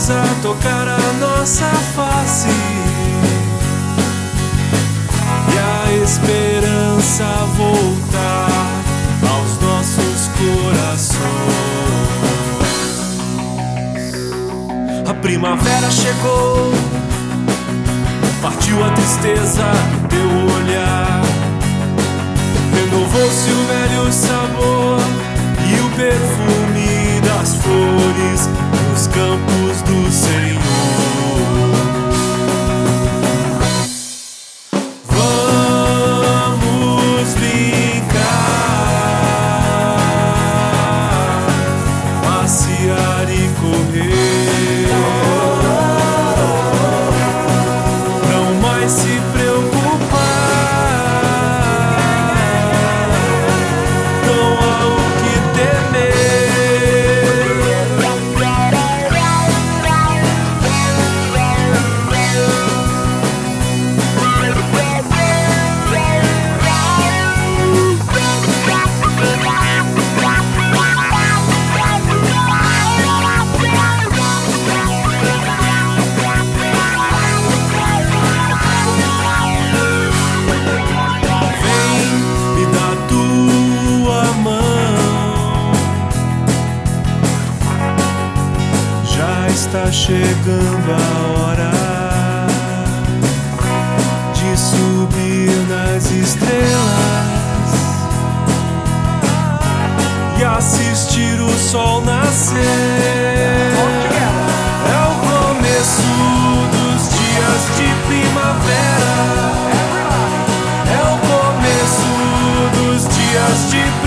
brisa tocar a nossa face e a esperança voltar aos nossos corações. A primavera chegou Partiu a tristeza teu olhar. Renovou-se o velho sabor e o perfume das flores nos campos chegando a hora de subir nas estrelas e assistir o sol nascer. É o começo dos dias de primavera. É o começo dos dias de primavera.